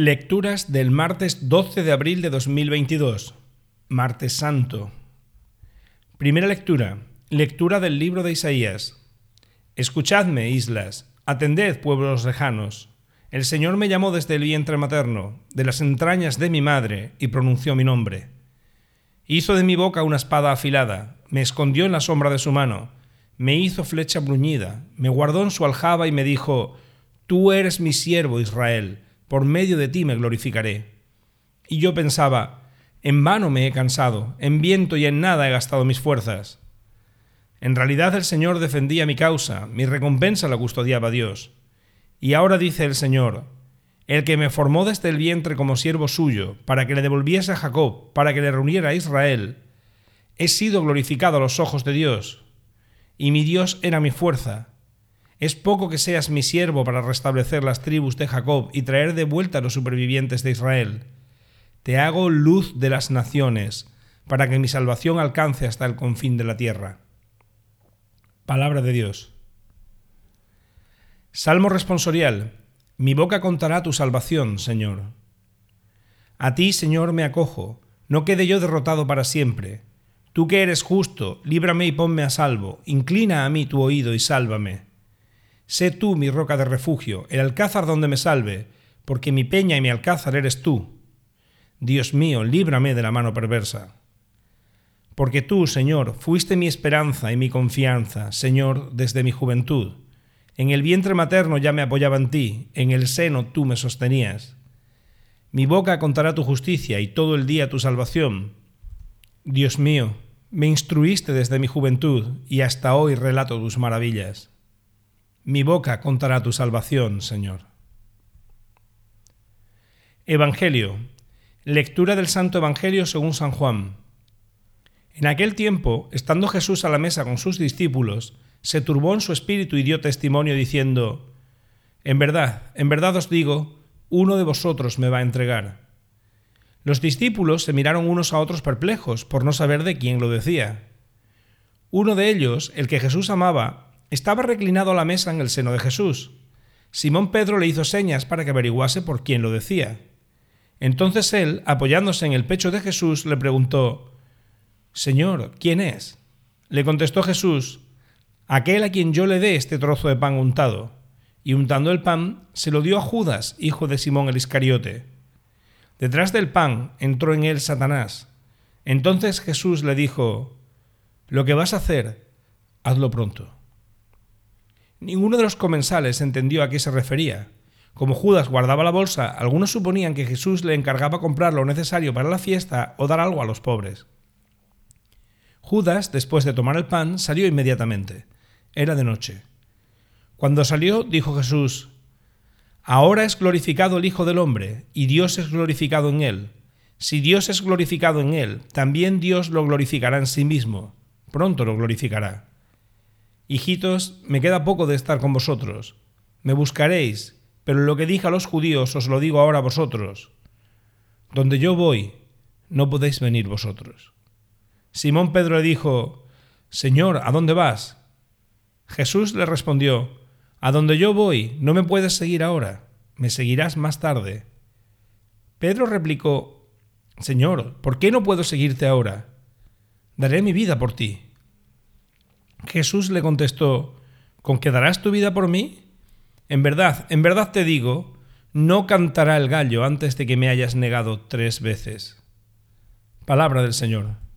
Lecturas del martes 12 de abril de 2022, martes santo. Primera lectura. Lectura del libro de Isaías. Escuchadme, islas, atended, pueblos lejanos. El Señor me llamó desde el vientre materno, de las entrañas de mi madre, y pronunció mi nombre. Hizo de mi boca una espada afilada, me escondió en la sombra de su mano, me hizo flecha bruñida, me guardó en su aljaba y me dijo, Tú eres mi siervo, Israel por medio de ti me glorificaré. Y yo pensaba, en vano me he cansado, en viento y en nada he gastado mis fuerzas. En realidad el Señor defendía mi causa, mi recompensa la custodiaba Dios. Y ahora dice el Señor, el que me formó desde el vientre como siervo suyo, para que le devolviese a Jacob, para que le reuniera a Israel, he sido glorificado a los ojos de Dios, y mi Dios era mi fuerza, es poco que seas mi siervo para restablecer las tribus de Jacob y traer de vuelta a los supervivientes de Israel. Te hago luz de las naciones, para que mi salvación alcance hasta el confín de la tierra. Palabra de Dios. Salmo responsorial. Mi boca contará tu salvación, Señor. A ti, Señor, me acojo, no quede yo derrotado para siempre. Tú que eres justo, líbrame y ponme a salvo, inclina a mí tu oído y sálvame. Sé tú mi roca de refugio, el alcázar donde me salve, porque mi peña y mi alcázar eres tú. Dios mío, líbrame de la mano perversa. Porque tú, Señor, fuiste mi esperanza y mi confianza, Señor, desde mi juventud. En el vientre materno ya me apoyaba en ti, en el seno tú me sostenías. Mi boca contará tu justicia y todo el día tu salvación. Dios mío, me instruiste desde mi juventud y hasta hoy relato tus maravillas. Mi boca contará tu salvación, Señor. Evangelio. Lectura del Santo Evangelio según San Juan. En aquel tiempo, estando Jesús a la mesa con sus discípulos, se turbó en su espíritu y dio testimonio diciendo, En verdad, en verdad os digo, uno de vosotros me va a entregar. Los discípulos se miraron unos a otros perplejos por no saber de quién lo decía. Uno de ellos, el que Jesús amaba, estaba reclinado a la mesa en el seno de Jesús. Simón Pedro le hizo señas para que averiguase por quién lo decía. Entonces él, apoyándose en el pecho de Jesús, le preguntó, Señor, ¿quién es? Le contestó Jesús, aquel a quien yo le dé este trozo de pan untado. Y untando el pan, se lo dio a Judas, hijo de Simón el Iscariote. Detrás del pan entró en él Satanás. Entonces Jesús le dijo, Lo que vas a hacer, hazlo pronto. Ninguno de los comensales entendió a qué se refería. Como Judas guardaba la bolsa, algunos suponían que Jesús le encargaba comprar lo necesario para la fiesta o dar algo a los pobres. Judas, después de tomar el pan, salió inmediatamente. Era de noche. Cuando salió, dijo Jesús, Ahora es glorificado el Hijo del Hombre, y Dios es glorificado en él. Si Dios es glorificado en él, también Dios lo glorificará en sí mismo. Pronto lo glorificará. Hijitos, me queda poco de estar con vosotros. Me buscaréis, pero lo que dije a los judíos os lo digo ahora a vosotros. Donde yo voy, no podéis venir vosotros. Simón Pedro le dijo, Señor, ¿a dónde vas? Jesús le respondió, A donde yo voy, no me puedes seguir ahora, me seguirás más tarde. Pedro replicó, Señor, ¿por qué no puedo seguirte ahora? Daré mi vida por ti. Jesús le contestó, ¿con qué darás tu vida por mí? En verdad, en verdad te digo, no cantará el gallo antes de que me hayas negado tres veces. Palabra del Señor.